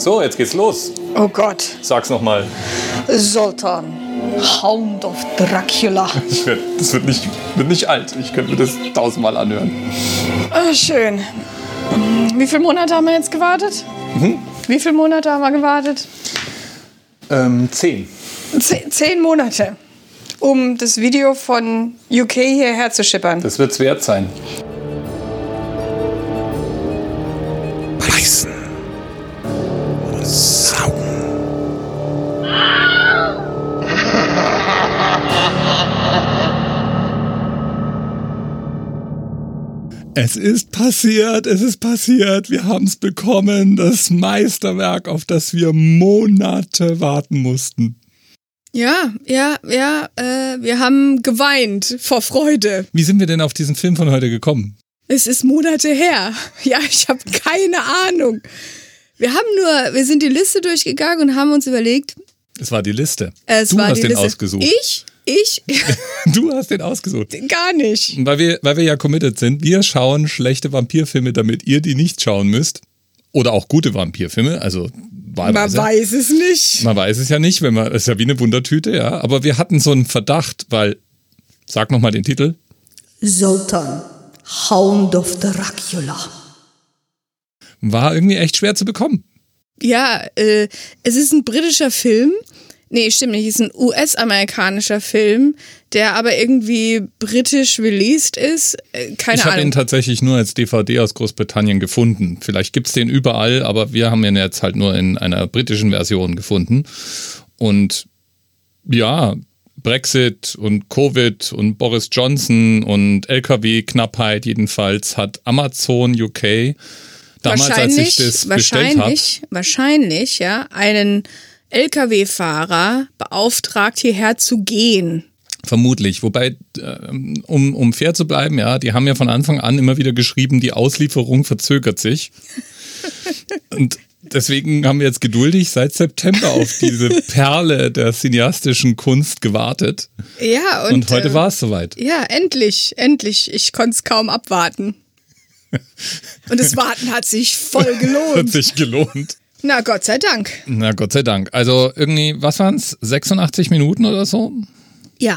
So, jetzt geht's los. Oh Gott. Sag's nochmal. Sultan. Hound of Dracula. Das wird, das wird, nicht, wird nicht alt. Ich könnte mir das tausendmal anhören. Ah, schön. Wie viele Monate haben wir jetzt gewartet? Wie viele Monate haben wir gewartet? Ähm, zehn. Zehn, zehn Monate, um das Video von UK hierher zu schippern. Das wird's wert sein. Es ist passiert, es ist passiert. Wir haben es bekommen. Das Meisterwerk, auf das wir Monate warten mussten. Ja, ja, ja, äh, wir haben geweint vor Freude. Wie sind wir denn auf diesen Film von heute gekommen? Es ist Monate her. Ja, ich habe keine Ahnung. Wir haben nur, wir sind die Liste durchgegangen und haben uns überlegt, Es war die Liste. es du war hast die den Liste. ausgesucht. Ich? Ich? Du hast den ausgesucht. Gar nicht. Weil wir, weil wir ja committed sind, wir schauen schlechte Vampirfilme, damit ihr die nicht schauen müsst. Oder auch gute Vampirfilme, also Man wahlweise. weiß es nicht. Man weiß es ja nicht, wenn man, das ist ja wie eine Wundertüte, ja. Aber wir hatten so einen Verdacht, weil, sag nochmal den Titel. Sultan, Hound of Dracula. War irgendwie echt schwer zu bekommen. Ja, äh, es ist ein britischer Film. Nee, stimmt nicht. Es ist ein US-amerikanischer Film, der aber irgendwie britisch released ist. Äh, keine ich habe ihn Ahnung. tatsächlich nur als DVD aus Großbritannien gefunden. Vielleicht gibt's den überall, aber wir haben ihn jetzt halt nur in einer britischen Version gefunden. Und ja, Brexit und Covid und Boris Johnson und LKW-Knappheit jedenfalls hat Amazon UK damals, als ich das bestellt habe, wahrscheinlich, wahrscheinlich, ja, einen LKW-Fahrer beauftragt, hierher zu gehen. Vermutlich. Wobei, ähm, um, um fair zu bleiben, ja, die haben ja von Anfang an immer wieder geschrieben, die Auslieferung verzögert sich. Und deswegen haben wir jetzt geduldig seit September auf diese Perle der cineastischen Kunst gewartet. Ja, und, Und, heute äh, war es soweit. Ja, endlich, endlich. Ich konnte es kaum abwarten. Und das Warten hat sich voll Hat gelohnt. sich gelohnt. Na, Gott sei Dank. Na Gott sei Dank. Also irgendwie, was waren's? 86 Minuten oder so? Ja.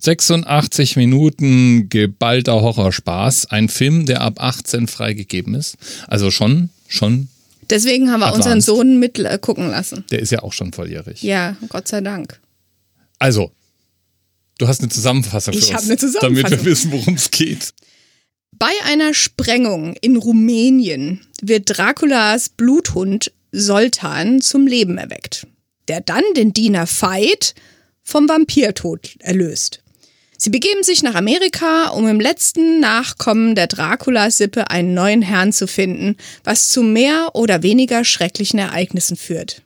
86 Minuten geballter Horrorspaß. Ein Film, der ab 18 freigegeben ist. Also schon, schon, Deswegen haben wir Advanced. unseren Sohn mit äh, gucken lassen. der ist ja auch schon volljährig. Ja, Gott sei Dank. Also, du hast eine Zusammenfassung für Ich uns, hab eine Zusammenfassung. damit wir wissen, worum es geht. Bei einer Sprengung in Rumänien wird Draculas Bluthund Soltan zum Leben erweckt, der dann den Diener Veit vom Vampirtod erlöst. Sie begeben sich nach Amerika, um im letzten Nachkommen der Dracula-Sippe einen neuen Herrn zu finden, was zu mehr oder weniger schrecklichen Ereignissen führt.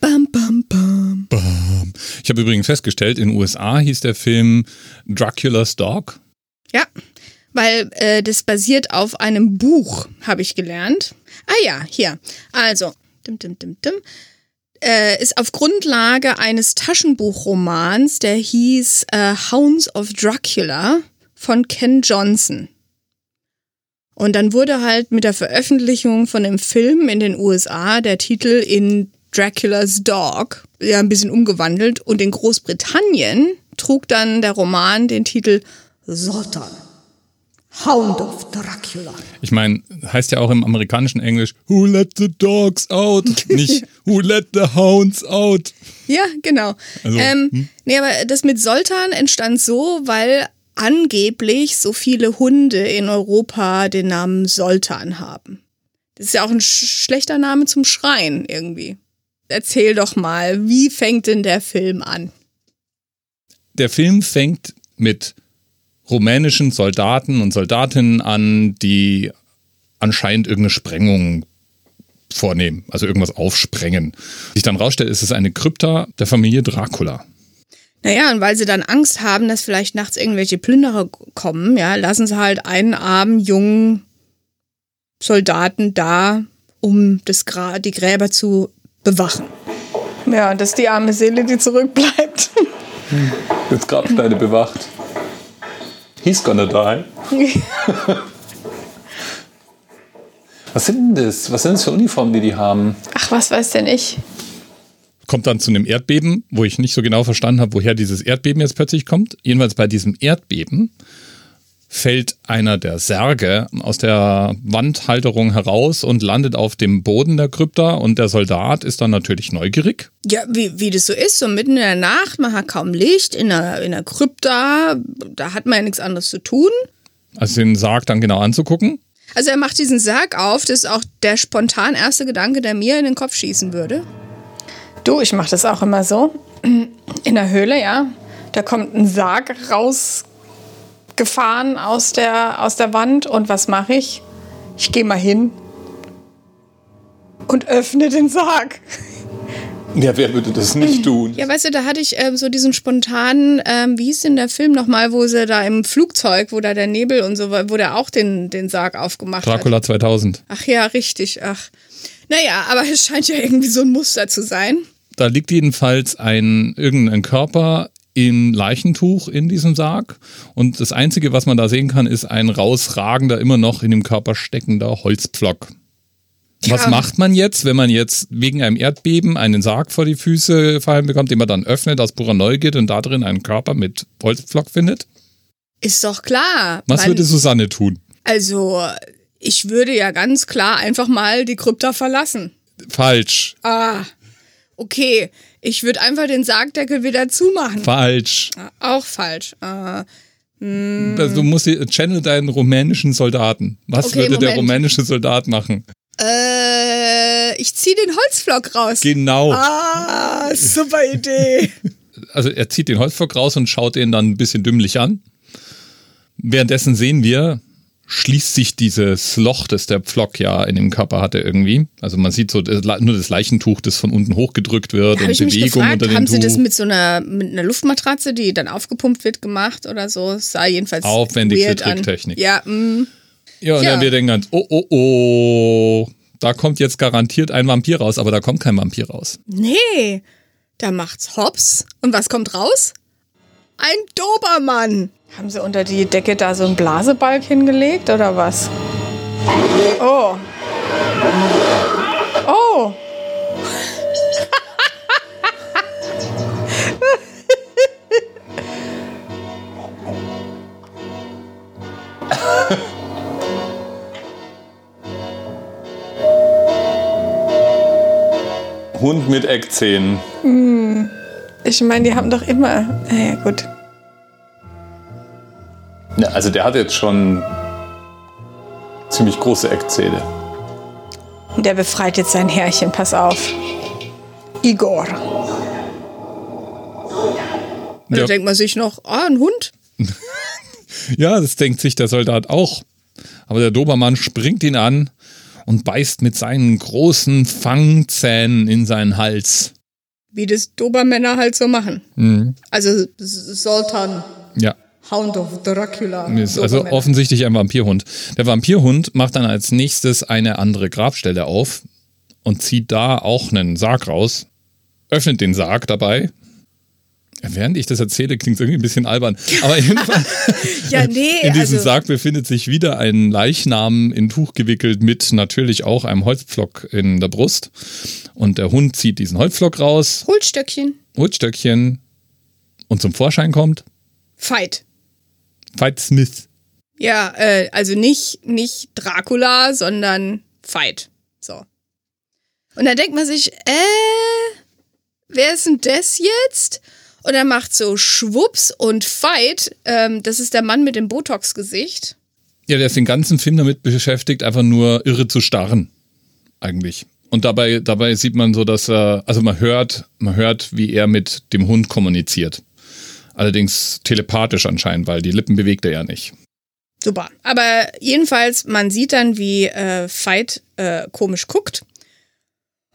Bam, bam, bam. Bam. Ich habe übrigens festgestellt, in den USA hieß der Film Dracula's Dog. Ja, weil äh, das basiert auf einem Buch, habe ich gelernt. Ah ja, hier. Also, dim, dim, dim, dim. Äh, ist auf Grundlage eines Taschenbuchromans, der hieß äh, Hounds of Dracula von Ken Johnson. Und dann wurde halt mit der Veröffentlichung von dem Film in den USA der Titel in Dracula's Dog ja ein bisschen umgewandelt und in Großbritannien trug dann der Roman den Titel Sultan, Hound of Dracula. Ich meine, heißt ja auch im amerikanischen Englisch Who let the dogs out? Nicht Who let the hounds out? Ja, genau. Also, ähm, Nee, aber das mit Sultan entstand so, weil angeblich so viele Hunde in Europa den Namen Sultan haben. Das ist ja auch ein sch schlechter Name zum Schreien irgendwie. Erzähl doch mal, wie fängt denn der Film an? Der Film fängt mit rumänischen Soldaten und Soldatinnen an, die anscheinend irgendeine Sprengung vornehmen, also irgendwas aufsprengen. Sich dann rausstellt, ist es eine Krypta der Familie Dracula. Naja, und weil sie dann Angst haben, dass vielleicht nachts irgendwelche Plünderer kommen, ja, lassen sie halt einen armen, jungen Soldaten da, um das Gra die Gräber zu bewachen. Ja, das ist die arme Seele, die zurückbleibt. Jetzt Grabsteine bewacht. He's gonna die. Was sind denn das? Was sind das für Uniformen, die die haben? Ach, was weiß denn ich? Kommt dann zu einem Erdbeben, wo ich nicht so genau verstanden habe, woher dieses Erdbeben jetzt plötzlich kommt. Jedenfalls bei diesem Erdbeben fällt einer der Särge aus der Wandhalterung heraus und landet auf dem Boden der Krypta und der Soldat ist dann natürlich neugierig. Ja, wie, wie das so ist, so mitten in der Nacht, man hat kaum Licht, in der, in der Krypta, da hat man ja nichts anderes zu tun. Also den Sarg dann genau anzugucken. Also er macht diesen Sarg auf, das ist auch der spontan erste Gedanke, der mir in den Kopf schießen würde. Du, ich mache das auch immer so. In der Höhle, ja. Da kommt ein Sarg rausgefahren aus der, aus der Wand. Und was mache ich? Ich gehe mal hin und öffne den Sarg. Ja, wer würde das nicht tun? Ja, weißt du, da hatte ich ähm, so diesen spontanen, ähm, wie hieß denn der Film nochmal, wo sie da im Flugzeug, wo da der Nebel und so, wo der auch den, den Sarg aufgemacht hat. Dracula 2000. Ach ja, richtig, ach. Naja, aber es scheint ja irgendwie so ein Muster zu sein. Da liegt jedenfalls ein irgendein Körper im Leichentuch in diesem Sarg. Und das Einzige, was man da sehen kann, ist ein rausragender, immer noch in dem Körper steckender Holzpflock. Was Ja. macht man jetzt, wenn man jetzt wegen einem Erdbeben einen Sarg vor die Füße fallen bekommt, den man dann öffnet aus purer Neugierde und da drin einen Körper mit Holzpflock findet? Ist doch klar. Was Man- würde Susanne tun? Also, ich würde ja ganz klar einfach mal die Krypta verlassen. Falsch. Ah, okay. Ich würde einfach den Sargdeckel wieder zumachen. Falsch. Ah, Auch falsch. Ah, Also du musst die- channel deinen rumänischen Soldaten. Was Okay, würde der Moment. rumänische Soldat machen? äh, ich ziehe den Holzflock raus. Genau. Ah, super Idee. also er zieht den Holzpflock raus und schaut den dann ein bisschen dümmlich an. Währenddessen sehen wir, schließt sich dieses Loch, das der Pflock ja in dem Körper hatte irgendwie. Also man sieht so das, nur das Leichentuch, das von unten hochgedrückt wird Habe und ich mich Bewegung gefragt, unter dem haben Tuch. sie das mit so einer, mit einer Luftmatratze, die dann aufgepumpt wird, gemacht oder so? Es sah jedenfalls Aufwendigste weird an. Tricktechnik. Ja, mm. ja, und Ja. dann wir denken ganz, oh, oh, oh, da kommt jetzt garantiert ein Vampir raus, aber da kommt kein Vampir raus. nee. Da macht's Hops. Und was kommt raus? Ein Dobermann. Haben sie unter die Decke da so einen Blasebalg hingelegt oder was? Oh. Oh. Hund mit Eckzähnen. Ich meine, die haben doch immer. Naja, gut. Ja, also der hat jetzt schon ziemlich große Eckzähne. Und der befreit jetzt sein Herrchen, pass auf. Igor. Ja. da denkt man sich noch, ah, ein Hund? Ja, das denkt sich der Soldat auch. Aber der Dobermann springt ihn an und beißt mit seinen großen Fangzähnen in seinen Hals. Wie das Dobermänner halt so machen. Mhm. Also Sultan, Ja, Hound of Dracula. ist also offensichtlich ein Vampirhund. Der Vampirhund macht dann als nächstes eine andere Grabstelle auf und zieht da auch einen Sarg raus, öffnet den Sarg dabei. Während ich das erzähle, klingt es irgendwie ein bisschen albern. Aber jedenfalls, Ja, nee, in diesem also, Sarg befindet sich wieder ein Leichnam in Tuch gewickelt mit natürlich auch einem Holzpflock in der Brust. Und der Hund zieht diesen Holzpflock raus, Holzstöckchen. Holzstöckchen und zum Vorschein kommt Fight. Fight Smith. Ja, äh, also nicht, nicht Dracula, sondern Fight. So. Und dann denkt man sich, äh, wer ist denn das jetzt? Und er macht so Schwupps und Fight. Ähm, das ist der Mann mit dem Botox-Gesicht. Ja, der ist den ganzen Film damit beschäftigt, einfach nur irre zu starren. Eigentlich. Und dabei, dabei sieht man so, dass er, also man hört, man hört, wie er mit dem Hund kommuniziert. Allerdings telepathisch anscheinend, weil die Lippen bewegt er ja nicht. Super. Aber jedenfalls, man sieht dann, wie äh, Veit äh, komisch guckt.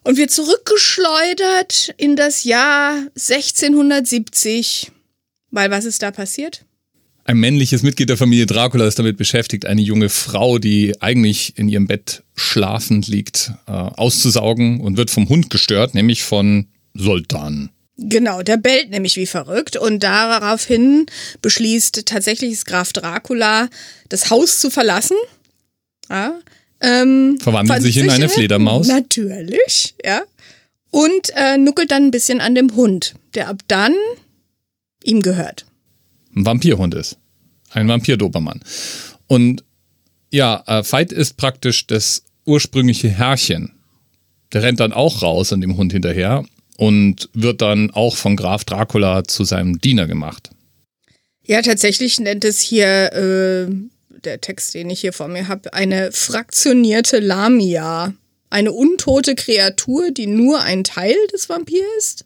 Und wird zurückgeschleudert in das Jahr 1670. Weil was ist da passiert? Ein männliches Mitglied der Familie Dracula ist damit beschäftigt, eine junge Frau, die eigentlich in ihrem Bett schlafend liegt, äh, auszusaugen und wird vom Hund gestört, nämlich von Sultan. Genau, der bellt nämlich wie verrückt und daraufhin beschließt tatsächlich Graf Dracula, das Haus zu verlassen. Ja, Ähm, Verwandelt sich in eine Fledermaus. Natürlich, ja. Und äh, nuckelt dann ein bisschen an dem Hund, der ab dann ihm gehört. Ein Vampirhund ist. Ein Vampir-Dobermann. Und ja, äh, Veit ist praktisch das ursprüngliche Herrchen. Der rennt dann auch raus an dem Hund hinterher und wird dann auch von Graf Dracula zu seinem Diener gemacht. Ja, tatsächlich nennt es hier äh, der Text, den ich hier vor mir habe, eine fraktionierte Lamia. Eine untote Kreatur, die nur ein Teil des Vampirs ist,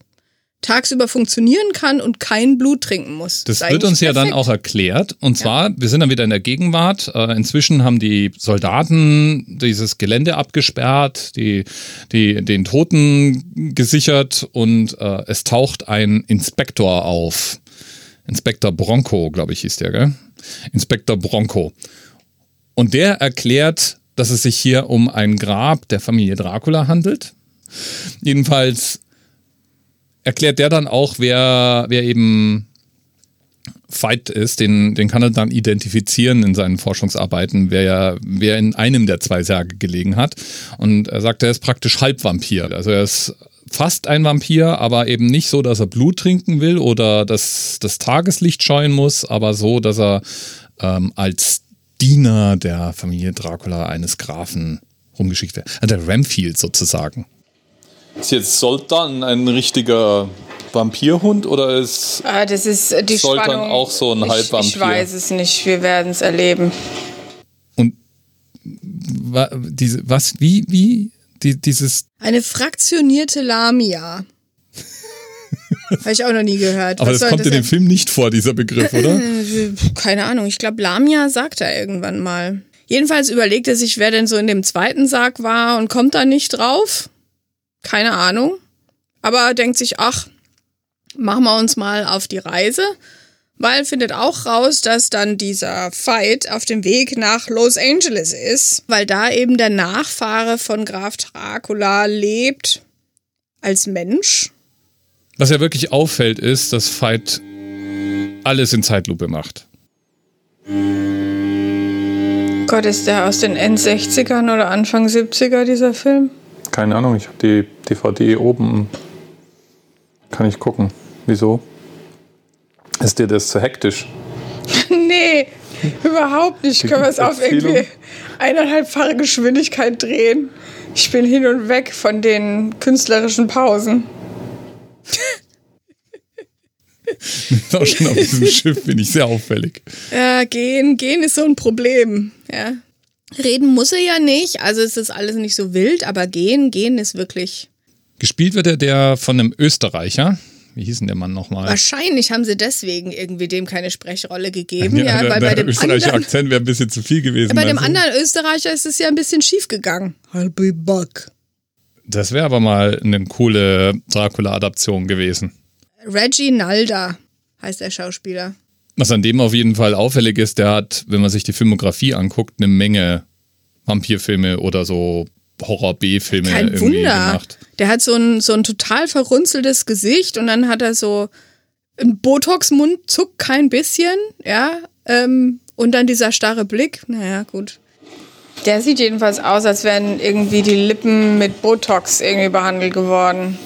tagsüber funktionieren kann und kein Blut trinken muss. Das wird uns ja dann auch erklärt. Und zwar, ja. wir sind dann wieder in der Gegenwart. Äh, inzwischen haben die Soldaten dieses Gelände abgesperrt, die, die, den Toten gesichert und äh, es taucht ein Inspektor auf. Inspektor Bronco, glaube ich, hieß der, gell? Inspektor Bronco. Und der erklärt, dass es sich hier um ein Grab der Familie Dracula handelt. Jedenfalls erklärt der dann auch, wer, wer eben Fight ist, den, den kann er dann identifizieren in seinen Forschungsarbeiten, wer, wer in einem der zwei Särge gelegen hat. Und er sagt, er ist praktisch Halbvampir. Also er ist fast ein Vampir, aber eben nicht so, dass er Blut trinken will oder dass das Tageslicht scheuen muss, aber so, dass er ähm, als Diener der Familie Dracula eines Grafen rumgeschickt wird. Also der Ramfield sozusagen. Ist jetzt Sultan ein richtiger Vampirhund oder ist ah, das ist äh, die Sultan Spannung, auch so ein Halbvampir? Ich weiß es nicht, wir werden es erleben. Und diese, was, wie, wie, die, dieses. Eine fraktionierte Lamia. Habe ich auch noch nie gehört. Aber Was das kommt das in dem Film nicht vor, dieser Begriff, oder? Keine Ahnung. Ich glaube, Lamia sagt er irgendwann mal. Jedenfalls überlegt er sich, wer denn so in dem zweiten Sarg war und kommt da nicht drauf. Keine Ahnung. Aber denkt sich, ach, machen wir uns mal auf die Reise. Weil findet auch raus, dass dann dieser Fight auf dem Weg nach Los Angeles ist, weil da eben der Nachfahre von Graf Dracula lebt als Mensch. Was ja wirklich auffällt, ist, dass Fight alles in Zeitlupe macht. Gott, ist der aus den End-60ern oder Anfang 70er, dieser Film? Keine Ahnung, ich habe die DVD oben. Kann ich gucken. Wieso? Ist dir das zu hektisch? nee, überhaupt nicht. Können wir es auf irgendwie eineinhalbfache Geschwindigkeit drehen? Ich bin hin und weg von den künstlerischen Pausen. auch schon auf diesem Schiff bin ich sehr auffällig. Ja, gehen, gehen ist so ein Problem. Ja. Reden muss er ja nicht, also es ist alles nicht so wild, aber gehen, gehen ist wirklich. Gespielt wird er der von einem Österreicher. Wie hieß denn der Mann nochmal? Wahrscheinlich haben sie deswegen irgendwie dem keine Sprechrolle gegeben. Ja, ja der, weil der bei dem österreichische anderen, Akzent wäre ein bisschen zu viel gewesen. Ja, bei dem anderen Österreicher ist es ja ein bisschen schief gegangen. Halbe Buck. Das wäre aber mal eine coole Dracula-Adaption gewesen. Reggie Nalda heißt der Schauspieler. Was an dem auf jeden Fall auffällig ist, der hat, wenn man sich die Filmografie anguckt, eine Menge Vampirfilme oder so Horror-B-Filme irgendwie Wunder. gemacht. Der hat so ein, so ein total verrunzeltes Gesicht und dann hat er so ein Botox-Mund, zuckt kein bisschen, ja. Ähm, und dann dieser starre Blick. Naja, gut. Der sieht jedenfalls aus, als wären irgendwie die Lippen mit Botox irgendwie behandelt geworden.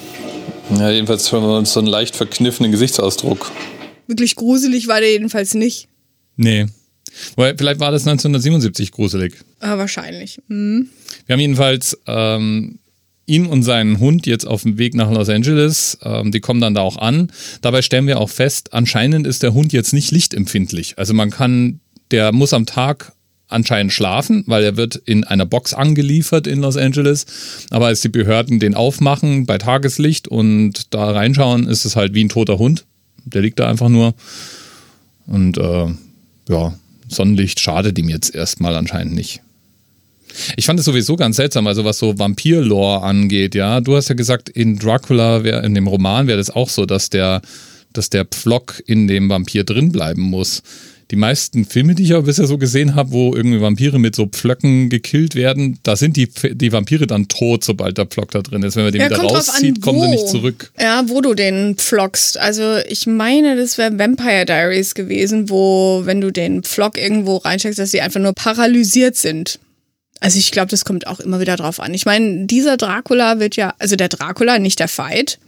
Ja, jedenfalls haben wir uns so einen leicht verkniffenen Gesichtsausdruck. Wirklich gruselig war der jedenfalls nicht. Nee. Weil vielleicht war das 1977 gruselig. Ah, wahrscheinlich. Mhm. Wir haben jedenfalls ähm, ihn und seinen Hund jetzt auf dem Weg nach Los Angeles. Ähm, die kommen dann da auch an. Dabei stellen wir auch fest, anscheinend ist der Hund jetzt nicht lichtempfindlich. Also man kann, der muss am Tag anscheinend schlafen, weil er wird in einer Box angeliefert in Los Angeles. Aber als die Behörden den aufmachen bei Tageslicht und da reinschauen, ist es halt wie ein toter Hund. Der liegt da einfach nur. Und äh, ja, Sonnenlicht schadet ihm jetzt erstmal anscheinend nicht. Ich fand es sowieso ganz seltsam, also was so Vampir-Lore angeht, ja. Du hast ja gesagt, in Dracula, wär, in dem Roman wäre das auch so, dass der, dass der Pflock in dem Vampir drin bleiben muss die meisten Filme, die ich aber bisher so gesehen habe, wo irgendwie Vampire mit so Pflöcken gekillt werden, da sind die, die Vampire dann tot, sobald der Pflock da drin ist. Wenn man den ja, wieder rauszieht, an, kommen sie nicht zurück. Ja, wo du den pflockst. Also ich meine, das wäre Vampire Diaries gewesen, wo, wenn du den Pflock irgendwo reinsteckst, dass sie einfach nur paralysiert sind. Also ich glaube, das kommt auch immer wieder drauf an. Ich meine, dieser Dracula wird ja, also der Dracula, nicht der Fight,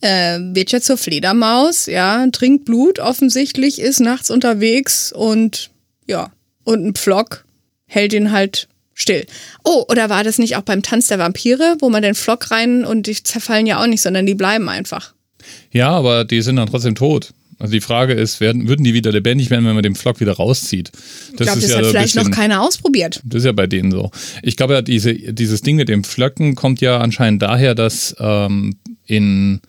äh, wird ja zur Fledermaus, ja, trinkt Blut offensichtlich, ist nachts unterwegs und ja, und ein Pflock hält ihn halt still. Oh, oder war das nicht auch beim Tanz der Vampire, wo man den Flock rein und die zerfallen ja auch nicht, sondern die bleiben einfach. Ja, aber die sind dann trotzdem tot. Also die Frage ist, werden, würden die wieder lebendig werden, wenn man den Flock wieder rauszieht? Das ich glaube, das ja hat vielleicht bisschen, noch keiner ausprobiert. Das ist ja bei denen so. Ich glaube ja, diese, dieses Ding mit dem Flöcken kommt ja anscheinend daher, dass ähm, in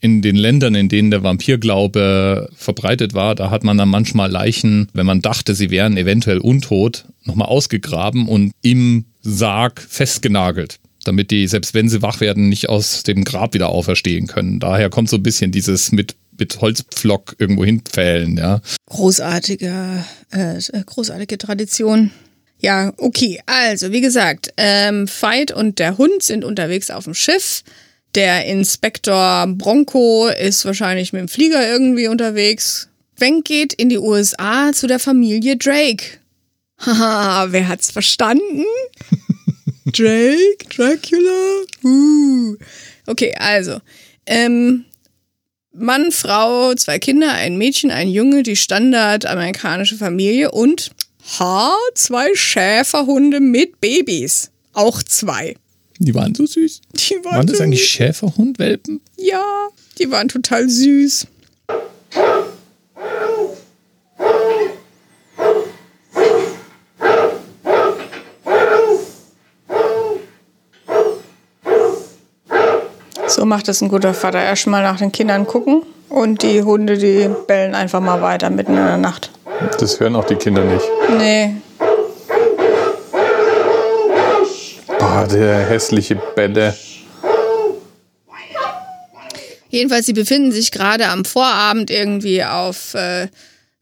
in den Ländern, in denen der Vampirglaube verbreitet war, da hat man dann manchmal Leichen, wenn man dachte, sie wären eventuell untot, nochmal ausgegraben und im Sarg festgenagelt, damit die, selbst wenn sie wach werden, nicht aus dem Grab wieder auferstehen können. Daher kommt so ein bisschen dieses mit mit Holzpflock irgendwo hinpfählen, ja. Großartige, äh, großartige Tradition. Ja, okay. Also, wie gesagt, ähm, Veit und der Hund sind unterwegs auf dem Schiff. Der Inspektor Bronco ist wahrscheinlich mit dem Flieger irgendwie unterwegs. Wenk geht in die USA zu der Familie Drake. Haha, wer hat's verstanden? Drake, Dracula. Uh. Okay, also ähm, Mann, Frau, zwei Kinder, ein Mädchen, ein Junge, die Standard-amerikanische Familie und ha, zwei Schäferhunde mit Babys. Auch zwei. Die waren so süß. Die waren, waren das so eigentlich Schäferhundwelpen? Ja, die waren total süß. So macht es ein guter Vater. Erstmal nach den Kindern gucken und die Hunde, die bellen einfach mal weiter mitten in der Nacht. Das hören auch die Kinder nicht. Nee, Der hässliche Bälle. Jedenfalls, sie befinden sich gerade am Vorabend irgendwie auf äh,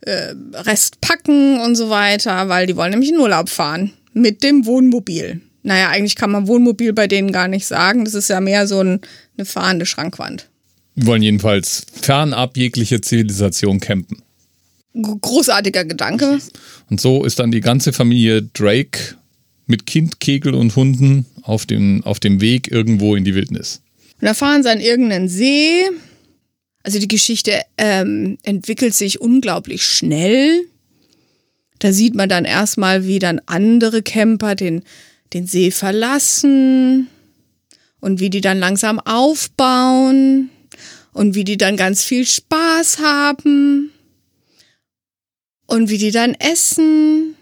äh, Restpacken und so weiter, weil die wollen nämlich in Urlaub fahren. Mit dem Wohnmobil. Naja, eigentlich kann man Wohnmobil bei denen gar nicht sagen. Das ist ja mehr so ein, eine fahrende Schrankwand. Wir wollen jedenfalls fernab jeglicher Zivilisation campen. Großartiger Gedanke. Und so ist dann die ganze Familie Drake mit Kind, Kegel und Hunden auf dem, auf dem Weg irgendwo in die Wildnis. Und da fahren sie an irgendeinen See. Also die Geschichte ähm, entwickelt sich unglaublich schnell. Da sieht man dann erstmal, wie dann andere Camper den, den See verlassen und wie die dann langsam aufbauen und wie die dann ganz viel Spaß haben und wie die dann essen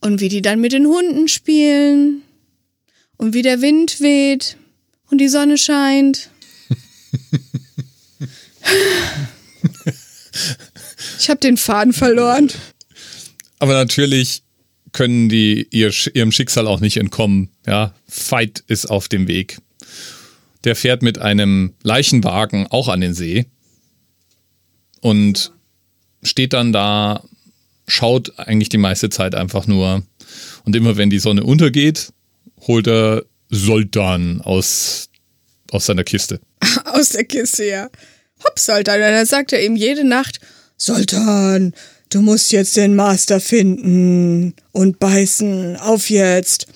und wie die dann mit den Hunden spielen. Und wie der Wind weht. Und die Sonne scheint. ich habe den Faden verloren. Aber natürlich können die ihr, ihrem Schicksal auch nicht entkommen. Ja, Fight ist auf dem Weg. Der fährt mit einem Leichenwagen auch an den See und steht dann da schaut eigentlich die meiste Zeit einfach nur. Und immer wenn die Sonne untergeht, holt er Soltan aus, aus seiner Kiste. aus der Kiste, ja. Hopp, Soltan. Und dann sagt er ihm jede Nacht, Soltan, du musst jetzt den Master finden und beißen. Auf jetzt.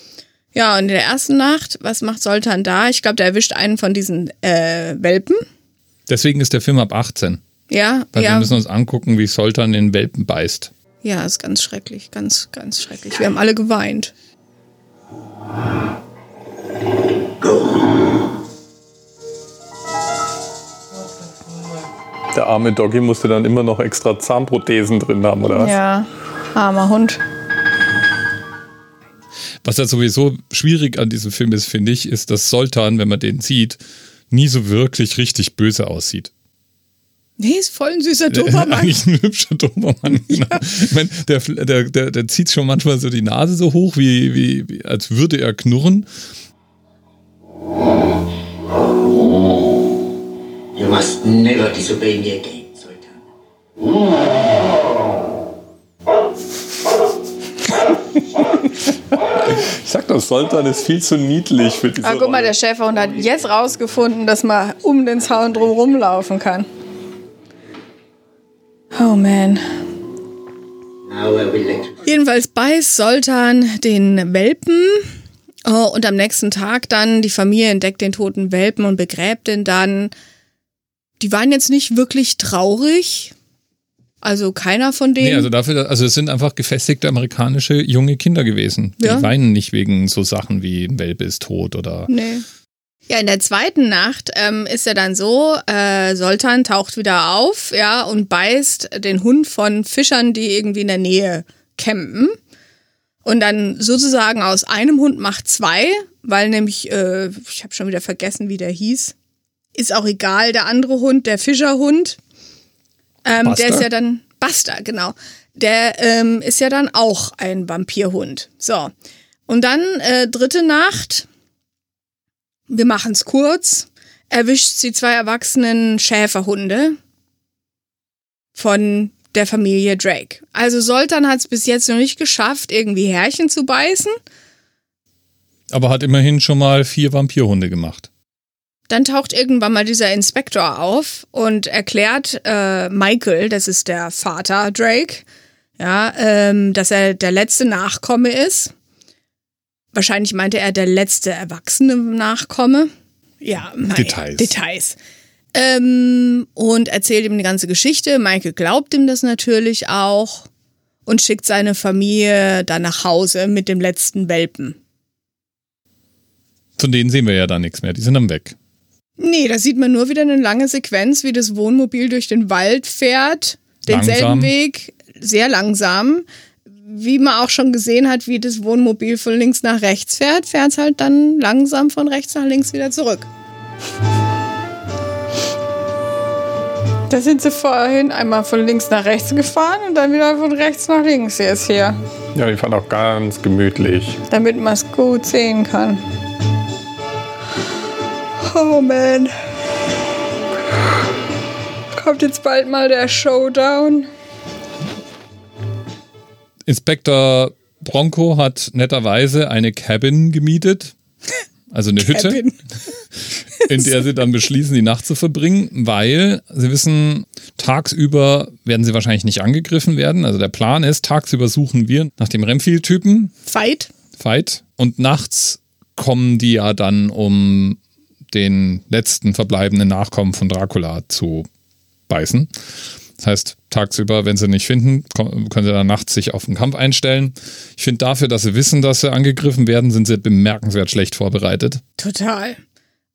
Ja, und in der ersten Nacht, was macht Soltan da? Ich glaube, der erwischt einen von diesen äh, Welpen. Deswegen ist der Film ab 18. Ja, Weil ja. wir müssen uns angucken, wie Soltan den Welpen beißt. Ja, ist ganz schrecklich, ganz, ganz schrecklich. Wir haben alle geweint. Der arme Doggy musste dann immer noch extra Zahnprothesen drin haben, oder was? Ja, armer Hund. Was ja sowieso schwierig an diesem Film ist, finde ich, ist, dass Soltan, wenn man den sieht, nie so wirklich richtig böse aussieht. Nee, ist voll ein süßer Dobermann. Eigentlich ein hübscher Dobermann. Genau. Ja. Ich meine, der, der, der, der zieht schon manchmal so die Nase so hoch, wie, wie, wie als würde er knurren. You must never disobey me again, Sultan. Ich sag doch, Sultan ist viel zu niedlich für diese Ah, guck mal, der Schäferhund hat jetzt rausgefunden, dass man um den Zaun drum rumlaufen kann. Oh man. Jedenfalls beißt Soltan den Welpen oh, und am nächsten Tag dann die Familie entdeckt den toten Welpen und begräbt ihn dann. Die waren jetzt nicht wirklich traurig. Also keiner von denen. Nee, also dafür, also es sind einfach gefestigte amerikanische junge Kinder gewesen. Die Ja. weinen nicht wegen so Sachen wie ein Welpe ist tot oder. Nee. Ja, in der zweiten Nacht ähm, ist er dann so, äh, Soltan taucht wieder auf, ja, und beißt den Hund von Fischern, die irgendwie in der Nähe campen. Und dann sozusagen aus einem Hund macht zwei, weil nämlich, äh, ich habe schon wieder vergessen, wie der hieß. Ist auch egal, der andere Hund, der Fischerhund. Ähm, der ist ja dann, Buster, genau. Der ähm, ist ja dann auch ein Vampirhund. So. Und dann äh, dritte Nacht, wir machen's kurz, erwischt sie zwei erwachsenen Schäferhunde von der Familie Drake. Also Soltan hat es bis jetzt noch nicht geschafft, irgendwie Härchen zu beißen. Aber hat immerhin schon mal vier Vampirhunde gemacht. Dann taucht irgendwann mal dieser Inspektor auf und erklärt äh, Michael, das ist der Vater Drake, ja, ähm, dass er der letzte Nachkomme ist. Wahrscheinlich meinte er der letzte erwachsene Nachkomme. Ja, mei, Details. Details. Ähm, und erzählt ihm die ganze Geschichte. Michael glaubt ihm das natürlich auch und schickt seine Familie dann nach Hause mit dem letzten Welpen. Von denen sehen wir ja dann nichts mehr. Die sind dann weg. Nee, da sieht man nur wieder eine lange Sequenz, wie das Wohnmobil durch den Wald fährt. Denselben Langsam. Weg, sehr langsam. Wie man auch schon gesehen hat, wie das Wohnmobil von links nach rechts fährt, fährt es halt dann langsam von rechts nach links wieder zurück. Da sind sie vorhin einmal von links nach rechts gefahren und dann wieder von rechts nach links jetzt hier, Ja, die fand auch ganz gemütlich. damit man es gut sehen kann. Oh man. Kommt jetzt bald mal der Showdown. Inspektor Bronco hat netterweise eine Cabin gemietet. Also eine Hütte, in der sie dann beschließen, die Nacht zu verbringen, weil sie wissen, tagsüber werden sie wahrscheinlich nicht angegriffen werden. Also der Plan ist, tagsüber suchen wir nach dem Renfield-Typen, Fight. Fight, und nachts kommen die ja dann, um den letzten verbleibenden Nachkommen von Dracula zu beißen. Das heißt, tagsüber, wenn sie nicht finden, können sie dann nachts sich auf den Kampf einstellen. Ich finde dafür, dass sie wissen, dass sie angegriffen werden, sind sie bemerkenswert schlecht vorbereitet. Total.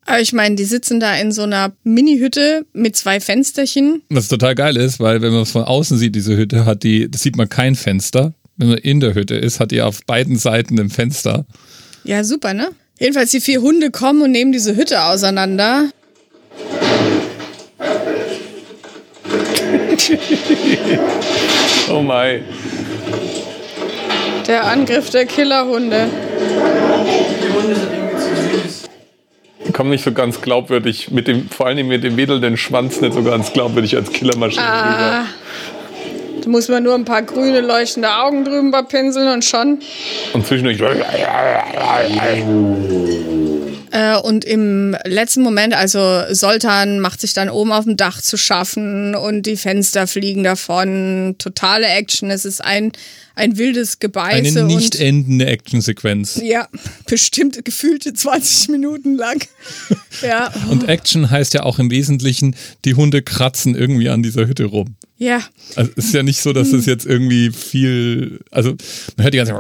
Aber ich meine, die sitzen da in so einer Mini-Hütte mit zwei Fensterchen. Was total geil ist, weil wenn man es von außen sieht, diese Hütte hat die, das sieht man kein Fenster. Wenn man in der Hütte ist, hat die auf beiden Seiten ein Fenster. Ja, super, ne? Jedenfalls die vier Hunde kommen und nehmen diese Hütte auseinander. Oh mein. Der Angriff der Killerhunde. Die kommen nicht so ganz glaubwürdig mit dem, vor allem mit dem wedelnden Schwanz nicht so ganz glaubwürdig als Killermaschine rüber. Da muss man nur ein paar grüne leuchtende Augen drüber pinseln und schon. Und zwischendurch. Äh, und im letzten Moment, also Soltan macht sich dann oben auf dem Dach zu schaffen und die Fenster fliegen davon. Totale Action. Es ist ein, ein wildes Gebeiße. Eine nicht und endende Actionsequenz. Ja, bestimmt gefühlte 20 Minuten lang. ja. Und Action heißt ja auch im Wesentlichen, die Hunde kratzen irgendwie an dieser Hütte rum. Ja. Also es ist ja nicht so, dass es jetzt irgendwie viel, also man hört die ganze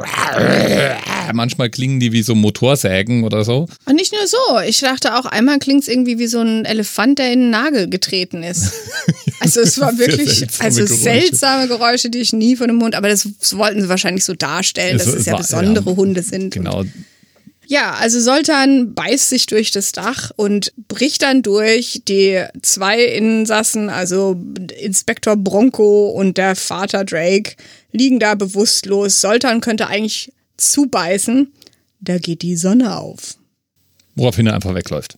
manchmal klingen die wie so Motorsägen oder so. Und nicht nur so. Ich dachte auch, einmal klingt es irgendwie wie so ein Elefant, der in den Nagel getreten ist. Also es war wirklich seltsame also Geräusche. seltsame Geräusche, die ich nie von dem Hund, aber das wollten sie wahrscheinlich so darstellen, Es dass es ja besondere ja, Hunde sind. Genau. Ja, also Soltan beißt sich durch das Dach und bricht dann durch. Die zwei Insassen, also Inspektor Bronco und der Vater Drake, liegen da bewusstlos. Soltan könnte eigentlich zubeißen. Da geht die Sonne auf. Woraufhin er einfach wegläuft.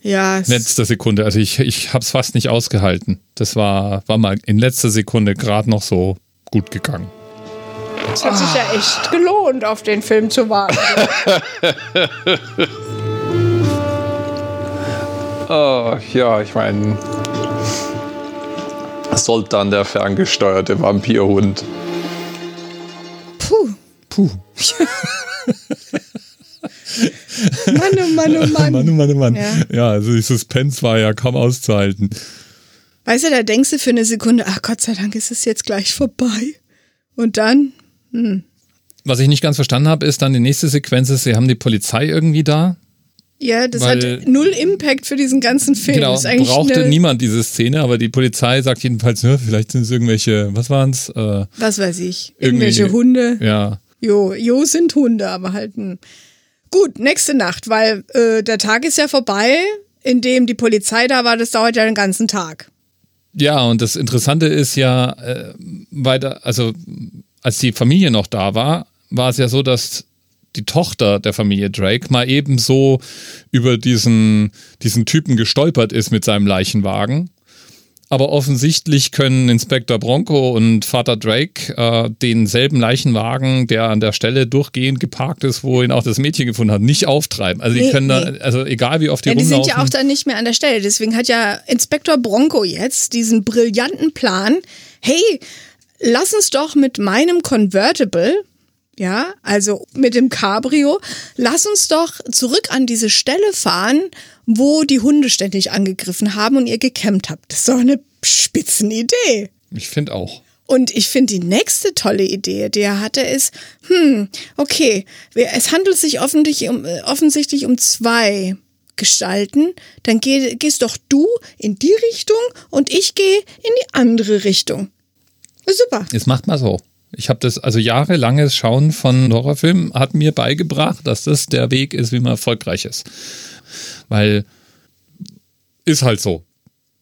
Ja, Letzte Sekunde. Also ich, ich habe es fast nicht ausgehalten. Das war, war mal in letzter Sekunde gerade noch so gut gegangen. Es hat sich ja echt gelohnt, auf den Film zu warten. Oh, ja, ich meine. Sultan, der ferngesteuerte Vampirhund. Puh. Puh. Mann, oh Mann, oh Mann. Mann, oh Mann, oh Mann. Ja. Ja. also die Suspense war ja kaum auszuhalten. Weißt du, da denkst du für eine Sekunde, ach Gott sei Dank ist es jetzt gleich vorbei. Und dann, Was ich nicht ganz verstanden habe, ist dann die nächste Sequenz ist, sie haben die Polizei irgendwie da. ja, das Weil- hat null Impact für diesen ganzen Film. Genau, brauchte niemand diese Szene, aber die Polizei sagt jedenfalls, ja, vielleicht sind es irgendwelche, was waren's? Äh, was weiß ich, irgendwelche Hunde. ja, Jo, jo sind Hunde, aber halt ein. Gut, nächste Nacht, weil äh, der Tag ist ja vorbei, in dem die Polizei da war, das dauert ja den ganzen Tag. Ja, und das Interessante ist ja, äh, weiter, also als die Familie noch da war, war es ja so, dass die Tochter der Familie Drake mal eben so über diesen, diesen Typen gestolpert ist mit seinem Leichenwagen. Aber offensichtlich können Inspektor Bronco und Vater Drake äh, denselben Leichenwagen, der an der Stelle durchgehend geparkt ist, wo ihn auch das Mädchen gefunden hat, nicht auftreiben. Also die Nee, können da, nee. also egal wie oft die Ja, die sind ja auch dann nicht mehr an der Stelle. Deswegen hat ja Inspektor Bronco jetzt diesen brillanten Plan. Hey, lass uns doch mit meinem Convertible, ja, also mit dem Cabrio, lass uns doch zurück an diese Stelle fahren, wo die Hunde ständig angegriffen haben und ihr gekämmt habt. Das ist doch eine Spitzenidee. ich finde auch. Und ich finde die nächste tolle Idee, die er hatte, ist, hm, okay, es handelt sich offensichtlich um, äh, offensichtlich um zwei Gestalten. Dann geh, gehst doch du in die Richtung und ich gehe in die andere Richtung. Super. Jetzt macht mal so. Ich habe das, also jahrelanges Schauen von Horrorfilmen hat mir beigebracht, dass das der Weg ist, wie man erfolgreich ist. Weil ist halt so.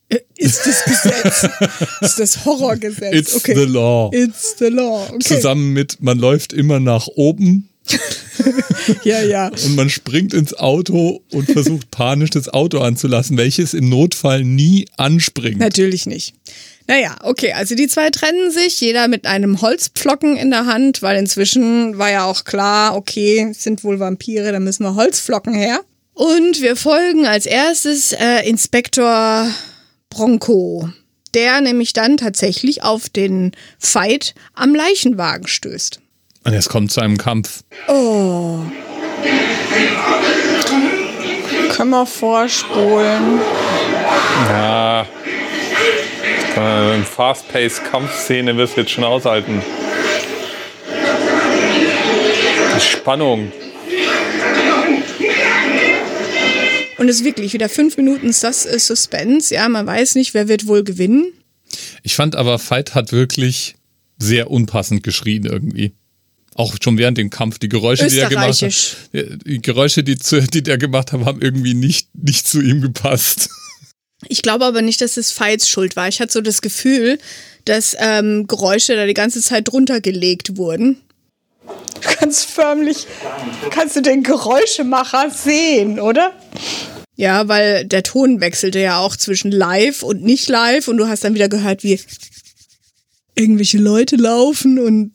Äh, Ist das Gesetz? ist das Horrorgesetz? It's okay. the law. It's the law. Okay. Zusammen mit, man läuft immer nach oben Ja, ja. und man springt ins Auto und versucht panisch das Auto anzulassen, welches im Notfall nie anspringt. Natürlich nicht. Naja, okay, also die zwei trennen sich, jeder mit einem Holzpflocken in der Hand, weil inzwischen war ja auch klar, okay, es sind wohl Vampire, da müssen wir Holzflocken her. Und wir folgen als erstes äh, Inspektor Bronco, der nämlich dann tatsächlich auf den Fight am Leichenwagen stößt. Und es kommt zu einem Kampf. Oh. Können wir vorspulen? Ja. Eine Fast-Paced-Kampfszene wirst du jetzt schon aushalten. Die Spannung. Und es ist wirklich wieder fünf Minuten das ist Suspense. Ja, man weiß nicht, wer wird wohl gewinnen. Ich fand aber, Fight hat wirklich sehr unpassend geschrien irgendwie. Auch schon während dem Kampf. Die Geräusche, die er gemacht hat. Österreichisch. Die Geräusche, die, zu, die der gemacht hat, haben irgendwie nicht, nicht zu ihm gepasst. Ich glaube aber nicht, dass es Fights Schuld war. Ich hatte so das Gefühl, dass ähm, Geräusche da die ganze Zeit drunter gelegt wurden. Du kannst förmlich, kannst du den Geräuschemacher sehen, oder? Ja, weil der Ton wechselte ja auch zwischen live und nicht live und du hast dann wieder gehört, wie irgendwelche Leute laufen und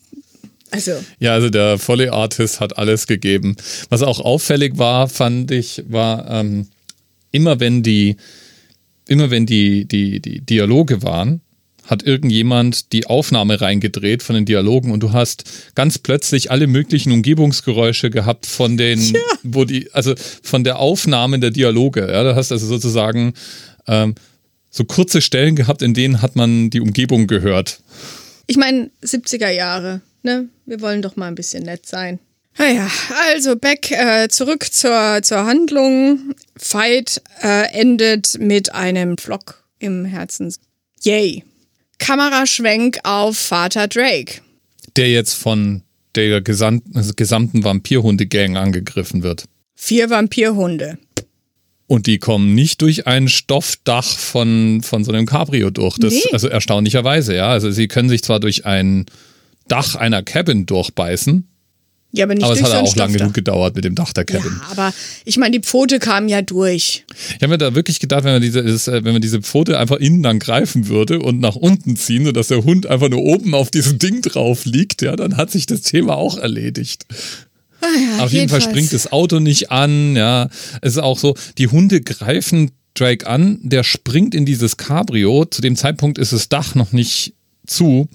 also Ja, also der Foley Artist hat alles gegeben. Was auch auffällig war, fand ich, war ähm, immer wenn die, immer wenn die, die, die Dialoge waren, hat irgendjemand die Aufnahme reingedreht von den Dialogen und du hast ganz plötzlich alle möglichen Umgebungsgeräusche gehabt von den, wo die, also von der Aufnahme der Dialoge. Ja, du hast also sozusagen ähm, so kurze Stellen gehabt, in denen hat man die Umgebung gehört. Ich meine, 70er Jahre, ne? Wir wollen doch mal ein bisschen nett sein. Naja, also back äh, zurück zur, zur Handlung. Fight äh, endet mit einem Flock im Herzen. Yay. Kameraschwenk auf Vater Drake. der jetzt von der gesam gesamten Vampirhunde-Gang angegriffen wird. Vier Vampirhunde. Und die kommen nicht durch ein Stoffdach von, von so einem Cabrio durch. Das, Nee. Also erstaunlicherweise, ja. Also sie können sich zwar durch ein Dach einer Cabin durchbeißen, Ja, aber nicht aber es hat so auch lange genug gedauert mit dem Dach der Cabin. Ja, aber ich meine, die Pfote kam ja durch. Ich habe mir da wirklich gedacht, wenn man diese, das, äh, wenn man diese Pfote einfach innen dann greifen würde und nach unten ziehen, sodass der Hund einfach nur oben auf diesem Ding drauf liegt, ja, dann hat sich das Thema auch erledigt. Ah ja, Auf jeden Fall springt das Auto nicht an, ja. Es ist auch so, die Hunde greifen Drake an, der springt in dieses Cabrio. Zu dem Zeitpunkt ist das Dach noch nicht zu.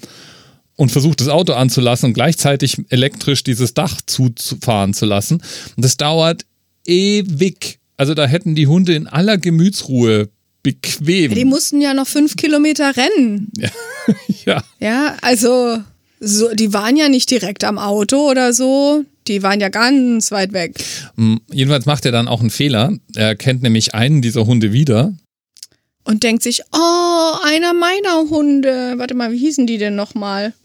Und versucht das Auto anzulassen und gleichzeitig elektrisch dieses Dach zufahren zu lassen. Und das dauert ewig. Also da hätten die Hunde in aller Gemütsruhe bequem. Die mussten ja noch fünf Kilometer rennen. Ja. ja. Ja, also so, die waren ja nicht direkt am Auto oder so. Die waren ja ganz weit weg. Mm, Jedenfalls macht er dann auch einen Fehler. Er kennt nämlich einen dieser Hunde wieder. Und denkt sich, oh, einer meiner Hunde. Warte mal, wie hießen die denn nochmal?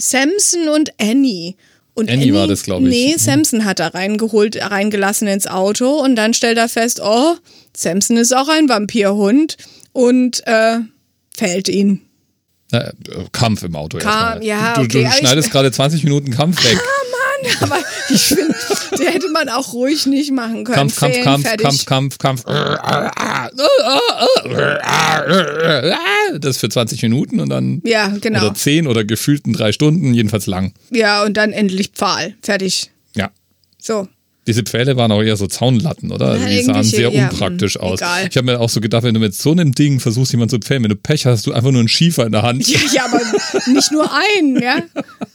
Samson und Annie. Und Annie war das, glaub ich. Nee, Samson hat er reingeholt, reingelassen ins Auto und dann stellt er fest, oh, Samson ist auch ein Vampirhund und äh, fällt ihn. Äh, Kampf im Auto. Kam, ja, du, okay, du schneidest gerade 20 Minuten Kampf weg. Aber ich finde, der hätte man auch ruhig nicht machen können. Kampf, Kampf, Kampf, fertig. Kampf, Kampf, Kampf. Das für 20 Minuten und dann Ja, genau. oder 10 oder gefühlten drei Stunden, jedenfalls lang. Ja, und dann endlich Pfahl. Fertig. Ja. So. Diese Pfähle waren auch eher so Zaunlatten, oder? Also die sahen sehr ja, unpraktisch mh, aus. egal. Ich habe mir auch so gedacht, wenn du mit so einem Ding versuchst, jemanden zu pfählen, wenn du Pech hast, hast du einfach nur einen Schiefer in der Hand. Ja, ja, aber nicht nur einen, ja.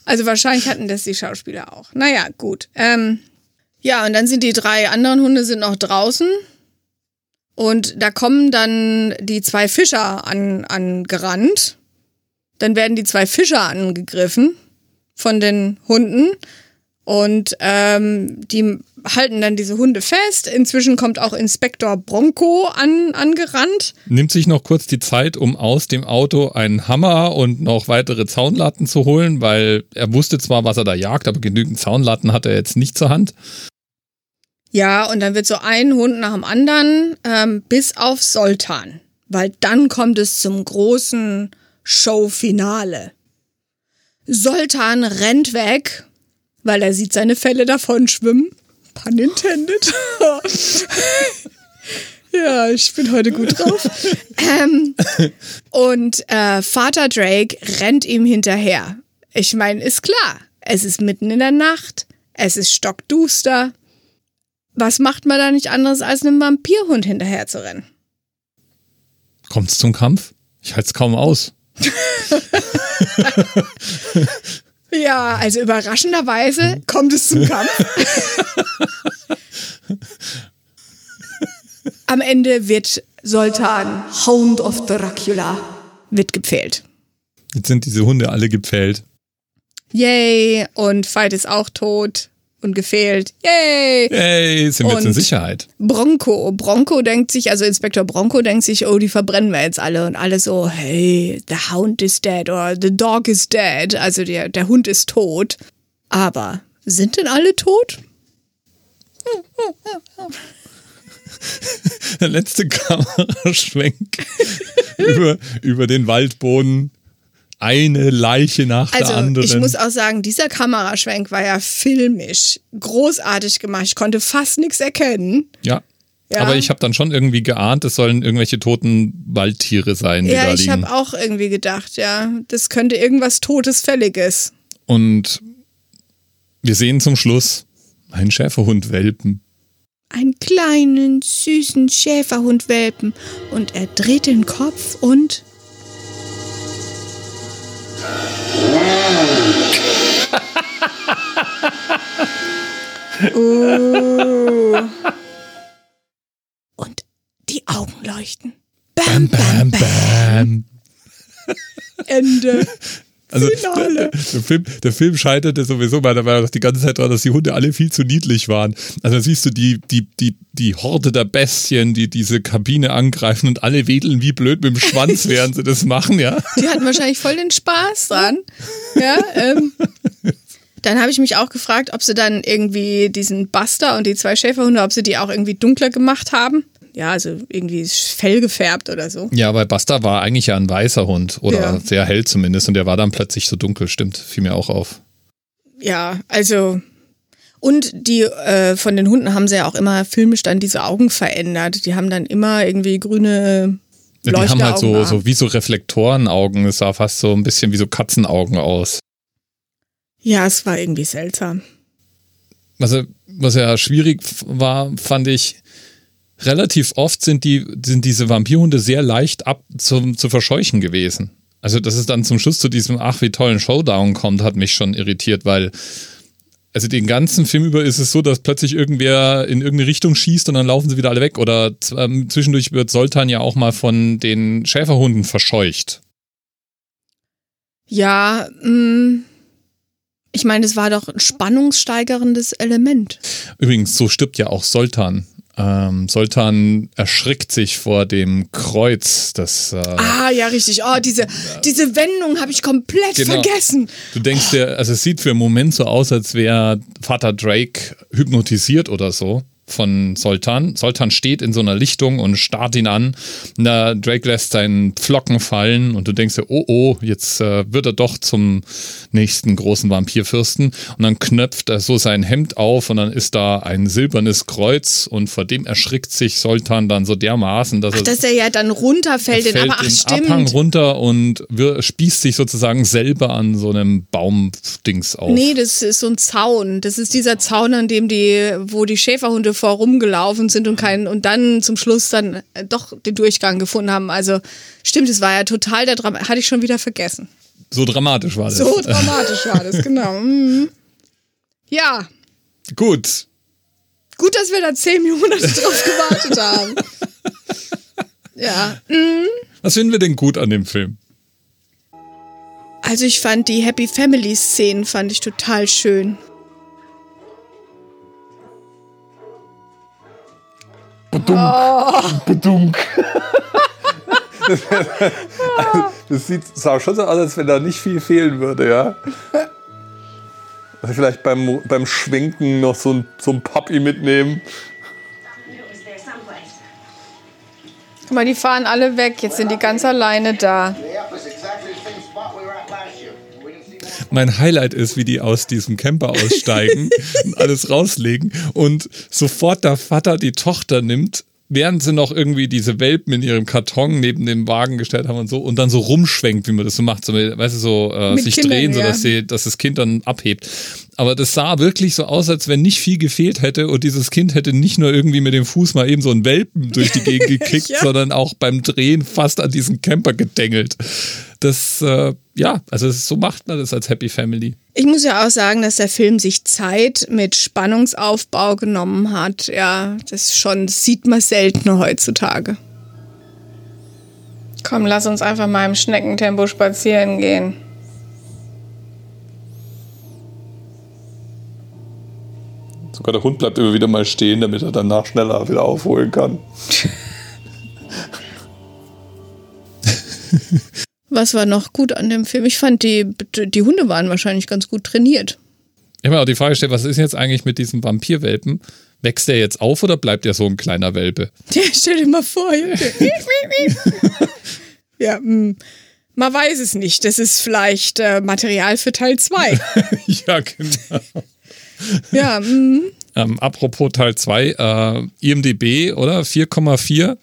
Also wahrscheinlich hatten das die Schauspieler auch. Naja, gut. Ähm, ja, und dann sind die drei anderen Hunde sind noch draußen. Und da kommen dann die zwei Fischer an, angerannt. Dann werden die zwei Fischer angegriffen von den Hunden. Und ähm, die halten dann diese Hunde fest. Inzwischen kommt auch Inspektor Bronco an, angerannt. Nimmt sich noch kurz die Zeit, um aus dem Auto einen Hammer und noch weitere Zaunlatten zu holen, weil er wusste zwar, was er da jagt, aber genügend Zaunlatten hat er jetzt nicht zur Hand. Ja, und dann wird so ein Hund nach dem anderen, ähm, bis auf Soltan. Weil dann kommt es zum großen Showfinale. Soltan rennt weg, weil er sieht seine Fälle davon schwimmen. Pun intended. ja, ich bin heute gut drauf. ähm, und äh, Vater Drake rennt ihm hinterher. Ich meine, ist klar, es ist mitten in der Nacht, es ist stockduster. Was macht man da nicht anderes, als einem Vampirhund hinterher zu rennen? Kommt's zum Kampf? Ich halte es kaum aus. Ja, also überraschenderweise kommt es zum Kampf. Am Ende wird Sultan, Hound of Dracula, wird gepfählt. Jetzt sind diese Hunde alle gepfählt. Yay! Und Veit ist auch tot und gefehlt. Yay! Hey, sind wir jetzt in Sicherheit? Bronco. Bronco denkt sich, also Inspektor Bronco denkt sich, oh, die verbrennen wir jetzt alle. Und alle so, hey, the hound is dead oder the dog is dead. Also der, der Hund ist tot. Aber sind denn alle tot? Der letzte Kameraschwenk über, über den Waldboden. Eine Leiche nach Also der anderen. ich muss auch sagen, dieser Kameraschwenk war ja filmisch großartig gemacht. Ich konnte fast nichts erkennen. ja. Ja. Aber ich habe dann schon irgendwie geahnt, es sollen irgendwelche toten Waldtiere sein, Ja, ich habe auch irgendwie gedacht, ja, das könnte irgendwas Totes, Fälliges. Und wir sehen zum Schluss einen Schäferhund welpen. einen kleinen, süßen Schäferhundwelpen und er dreht den Kopf und. Uh. Und die Augen leuchten. Bam, bam, bam. Bam. Ende. Also Finale. der Film, der Film scheiterte sowieso meiner Meinung nach die ganze Zeit daran, dass die Hunde alle viel zu niedlich waren. Also da siehst du die, die, die, die Horde der Bestien, die diese Kabine angreifen und alle wedeln wie blöd mit dem Schwanz, während sie das machen, ja. Die hatten wahrscheinlich voll den Spaß dran. Ja, ähm. Dann habe ich mich auch gefragt, ob sie dann irgendwie diesen Buster und die zwei Schäferhunde, ob sie die auch irgendwie dunkler gemacht haben. Ja, also irgendwie Fell gefärbt oder so. Ja, weil Basta war eigentlich ja ein weißer Hund oder Ja. sehr hell zumindest und der war dann plötzlich so dunkel, stimmt, fiel mir auch auf. Ja, also. Und die äh, von den Hunden haben sie ja auch immer filmisch dann diese Augen verändert. Die haben dann immer irgendwie grüne Ja, die haben halt so, so wie so Reflektorenaugen, es sah fast so ein bisschen wie so Katzenaugen aus. Ja, es war irgendwie seltsam. Was, was ja schwierig war, fand ich, relativ oft sind, die, sind diese Vampirhunde sehr leicht ab zum, zu verscheuchen gewesen. Also, dass es dann zum Schluss zu diesem ach wie tollen Showdown kommt, hat mich schon irritiert, weil also den ganzen Film über ist es so, dass plötzlich irgendwer in irgendeine Richtung schießt und dann laufen sie wieder alle weg. Oder ähm, zwischendurch wird Soltan ja auch mal von den Schäferhunden verscheucht. Ja, mh, mm, ich meine, es war doch ein spannungssteigerndes Element. Übrigens, so stirbt ja auch Soltan ähm, Soltan erschrickt sich vor dem Kreuz. Das, äh, ah, ja, richtig. Oh, diese, diese Wendung habe ich komplett genau. vergessen. Du denkst dir, also es sieht für einen Moment so aus, als wäre Vater Drake hypnotisiert oder so von Soltan. Soltan steht in so einer Lichtung und starrt ihn an. Na, Drake lässt seinen Pflocken fallen und du denkst dir, oh oh, jetzt äh, wird er doch zum nächsten großen Vampirfürsten. Und dann knöpft er so sein Hemd auf und dann ist da ein silbernes Kreuz und vor dem erschrickt sich Soltan dann so dermaßen, dass ach, er. Dass er ja dann runterfällt, er den, aber ach, den stimmt. Abhang runter und spießt sich sozusagen selber an so einem Baumdings auf. Nee, das ist so ein Zaun. Das ist dieser Zaun, an dem die, wo die Schäferhunde vor rumgelaufen sind und keinen und dann zum Schluss dann äh, doch den Durchgang gefunden haben. Also stimmt, es war ja total der Drama. Hatte ich schon wieder vergessen. So dramatisch war das. So dramatisch war das, genau. Mhm. Ja. Gut. Gut, dass wir da zehn Monate drauf gewartet haben. Ja. Mhm. Was finden wir denn gut an dem Film? Also ich fand die Happy Family Szenen fand ich total schön. Bedunk. Oh. Bedunk. das sieht sah schon so aus, als wenn da nicht viel fehlen würde, ja. Also vielleicht beim, beim Schwenken noch so ein, so ein Papi mitnehmen. Guck mal, die fahren alle weg. Jetzt sind die ganz alleine da. Mein Highlight ist, wie die aus diesem Camper aussteigen und alles rauslegen und sofort der Vater die Tochter nimmt während sie noch irgendwie diese Welpen in ihrem Karton neben dem Wagen gestellt haben und so und dann so rumschwenkt, wie man das so macht, so, weißt du, so äh, sich Kindern, drehen, so dass sie, dass das Kind dann abhebt. Aber das sah wirklich so aus, als wenn nicht viel gefehlt hätte und dieses Kind hätte nicht nur irgendwie mit dem Fuß mal eben so einen Welpen durch die Gegend gekickt, ja. sondern auch beim Drehen fast an diesen Camper gedengelt. Das, äh, ja, also so macht man das als Happy Family. Ich muss ja auch sagen, dass der Film sich Zeit mit Spannungsaufbau genommen hat. Ja, das schon das sieht man selten heutzutage. Komm, lass uns einfach mal im Schneckentempo spazieren gehen. Sogar der Hund bleibt immer wieder mal stehen, damit er danach schneller wieder aufholen kann. Was war noch gut an dem Film? Ich fand, die, die Hunde waren wahrscheinlich ganz gut trainiert. Ich habe mir auch die Frage gestellt, was ist jetzt eigentlich mit diesem Vampirwelpen? Wächst der jetzt auf oder bleibt er so ein kleiner Welpe? Ja, stell dir mal vor. ja, mh, hm, man weiß es nicht. Das ist vielleicht äh, Material für Teil 2. ja, genau. ja, mh. Ähm, apropos Teil 2, äh, IMDB, oder? 4,4?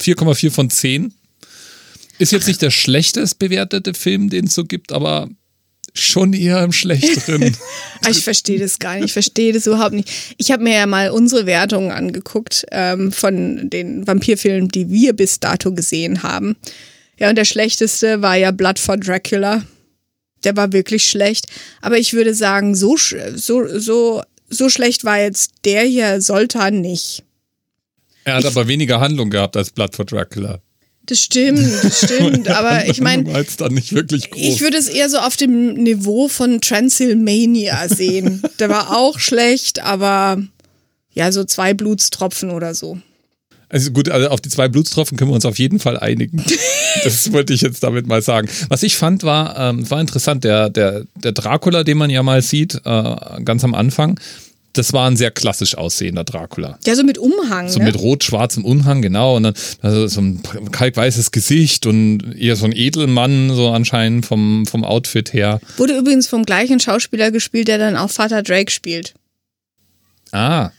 4,4 von 10. Ist jetzt nicht der schlechtest bewertete Film, den es so gibt, aber schon eher im Schlechteren. Ah, ich verstehe das gar nicht. Ich verstehe das überhaupt nicht. Ich habe mir ja mal unsere Wertungen angeguckt ähm, von den Vampirfilmen, die wir bis dato gesehen haben. Ja, und der schlechteste war ja Blood for Dracula. Der war wirklich schlecht. Aber ich würde sagen, so, so, so, so schlecht war jetzt der hier Soltan nicht. Er hat ich, aber weniger Handlung gehabt als Blood for Dracula. Das stimmt, das stimmt. Aber ich meine, ich würde es eher so auf dem Niveau von Transylmania sehen. Der war auch schlecht, aber ja, so zwei Blutstropfen oder so. Also gut, also auf die zwei Blutstropfen können wir uns auf jeden Fall einigen. das wollte ich jetzt damit mal sagen. Was ich fand, war, ähm, war interessant, der, der, der Dracula, den man ja mal sieht, äh, ganz am Anfang, das war ein sehr klassisch aussehender Dracula. Ja, so mit Umhang. So ne? mit rot-schwarzem Umhang, genau. Und dann also so ein kalkweißes Gesicht und eher so ein Edelmann, so anscheinend vom, vom Outfit her. Wurde übrigens vom gleichen Schauspieler gespielt, der dann auch Vater Drake spielt. Ah.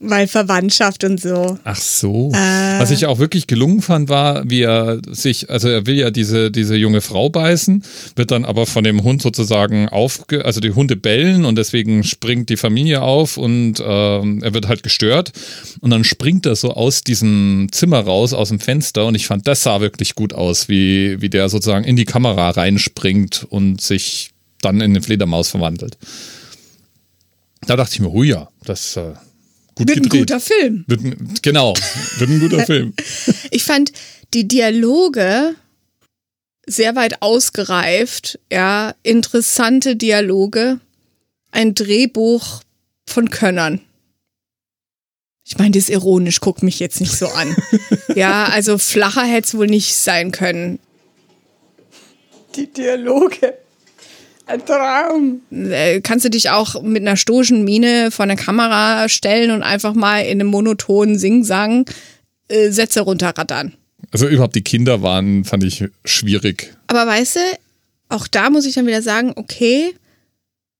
Weil Verwandtschaft und so. Ach so. Was ich auch wirklich gelungen fand, war, wie er sich, also er will ja diese, diese junge Frau beißen, wird dann aber von dem Hund sozusagen aufge, also die Hunde bellen und deswegen springt die Familie auf und ähm, er wird halt gestört und dann springt er so aus diesem Zimmer raus, aus dem Fenster und ich fand, das sah wirklich gut aus, wie, wie der sozusagen in die Kamera reinspringt und sich dann in eine Fledermaus verwandelt. Da dachte ich mir, oh ja, das äh, gut Wird ein gedreht. guter Film. Wird ein, genau, wird ein guter Film. Ich fand die Dialoge sehr weit ausgereift, ja, interessante Dialoge, ein Drehbuch von Könnern. Ich meine, das ist ironisch, guck mich jetzt nicht so an. ja, also flacher hätte es wohl nicht sein können. Die Dialoge. Ein Traum. Äh, kannst du dich auch mit einer stoischen Miene vor eine Kamera stellen und einfach mal in einem monotonen Singsang äh, Sätze runterrattern. Also überhaupt die Kinder waren, fand ich schwierig. Aber weißt du, auch da muss ich dann wieder sagen, okay,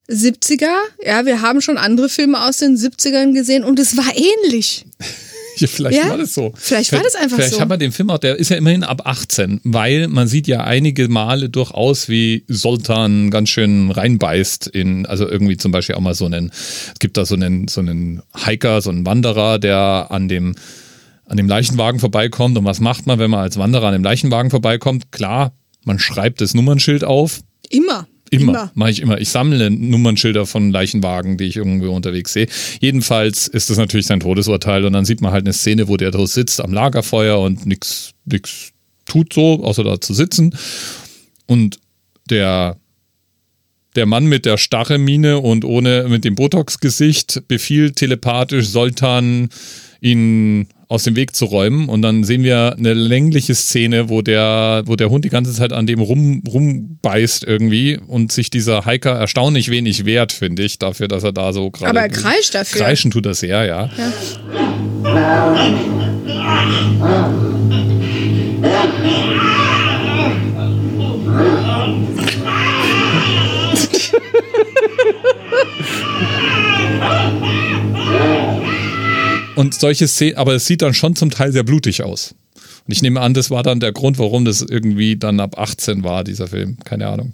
70er, ja, wir haben schon andere Filme aus den 70ern gesehen und es war ähnlich. Ja, vielleicht Ja, war das so. vielleicht war das einfach vielleicht so. haben wir den Film auch, der ist ja immerhin ab 18, weil man sieht ja einige Male durchaus, wie Soltan ganz schön reinbeißt in, also irgendwie zum Beispiel auch mal so einen, es gibt da so einen, so einen Hiker, so einen Wanderer, der an dem, an dem Leichenwagen vorbeikommt. Und was macht man, wenn man als Wanderer an dem Leichenwagen vorbeikommt? Klar, man schreibt das Nummernschild auf, Immer. Immer, mache ich immer. Ich sammle Nummernschilder von Leichenwagen, die ich irgendwo unterwegs sehe. Jedenfalls ist das natürlich sein Todesurteil und dann sieht man halt eine Szene, wo der da sitzt am Lagerfeuer und nichts nix tut so, außer da zu sitzen. Und der der Mann mit der starre Miene und ohne mit dem Botox-Gesicht befiehlt telepathisch Soltan ihn aus dem Weg zu räumen und dann sehen wir eine längliche Szene, wo der, wo der Hund die ganze Zeit an dem rum, rumbeißt irgendwie und sich dieser Hiker erstaunlich wenig wehrt, finde ich, dafür, dass er da so gerade. Aber er kreischt dafür. Kreischen tut er sehr, ja. Und solche Szenen, aber es sieht dann schon zum Teil sehr blutig aus. Und ich nehme an, das war dann der Grund, warum das irgendwie dann ab 18 war, dieser Film. Keine Ahnung.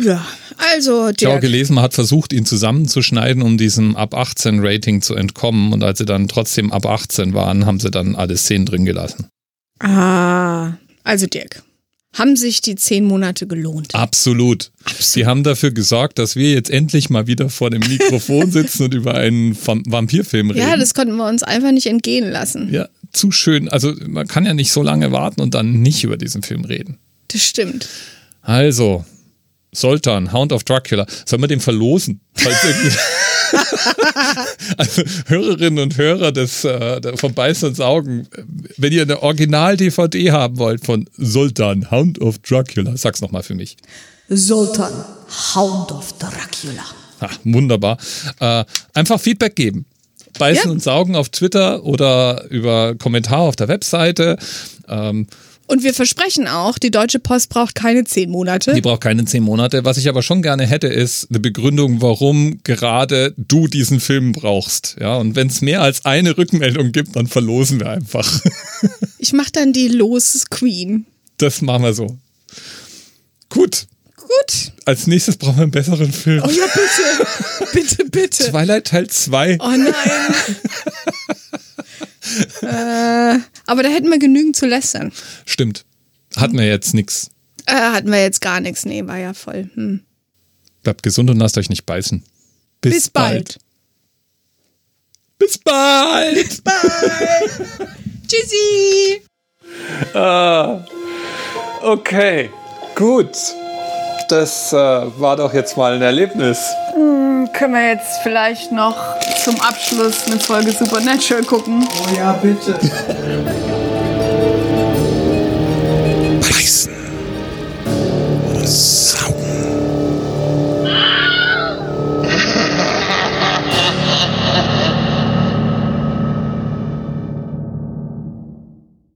Ja, also Ich habe gelesen, man hat versucht, ihn zusammenzuschneiden, um diesem ab 18 Rating zu entkommen. Und als sie dann trotzdem ab 18 waren, haben sie dann alle Szenen drin gelassen. Ah, also Dirk. Haben sich die zehn Monate gelohnt? Absolut. Sie haben dafür gesorgt, dass wir jetzt endlich mal wieder vor dem Mikrofon sitzen und über einen Vam- Vampirfilm reden. Ja, das konnten wir uns einfach nicht entgehen lassen. ja, zu schön. Also man kann ja nicht so lange warten und dann nicht über diesen Film reden. Das stimmt. Also, Soltan, Hound of Dracula. Sollen wir den verlosen? Also, Hörerinnen und Hörer des, äh, von Beißen und Saugen, wenn ihr eine Original-DVD haben wollt von Sultan, Hound of Dracula, sag's nochmal für mich. Sultan, Hound of Dracula. Ah, wunderbar. Äh, einfach Feedback geben. Beißen Ja. und Saugen auf Twitter oder über Kommentar auf der Webseite. Ähm, Und wir versprechen auch, die Deutsche Post braucht keine zehn Monate. Die braucht keine zehn Monate. Was ich aber schon gerne hätte, ist eine Begründung, warum gerade du diesen Film brauchst. Ja, und wenn es mehr als eine Rückmeldung gibt, dann verlosen wir einfach. Ich mach dann die Los Queen. Das machen wir so. Gut. Gut. Als nächstes brauchen wir einen besseren Film. Oh ja, bitte. bitte, bitte. Twilight Teil 2. Oh nein. äh, aber da hätten wir genügend zu lästern. Stimmt. Hatten wir jetzt nichts. Äh, hatten wir jetzt gar nichts. Nee, war ja voll. Hm. Bleibt gesund und lasst euch nicht beißen. Bis bald. Bis bald. Tschüssi. Okay, gut das äh, war doch jetzt mal ein Erlebnis. Mm, können wir jetzt vielleicht noch zum Abschluss eine Folge Supernatural gucken? Oh ja, bitte. Beißen. Sau.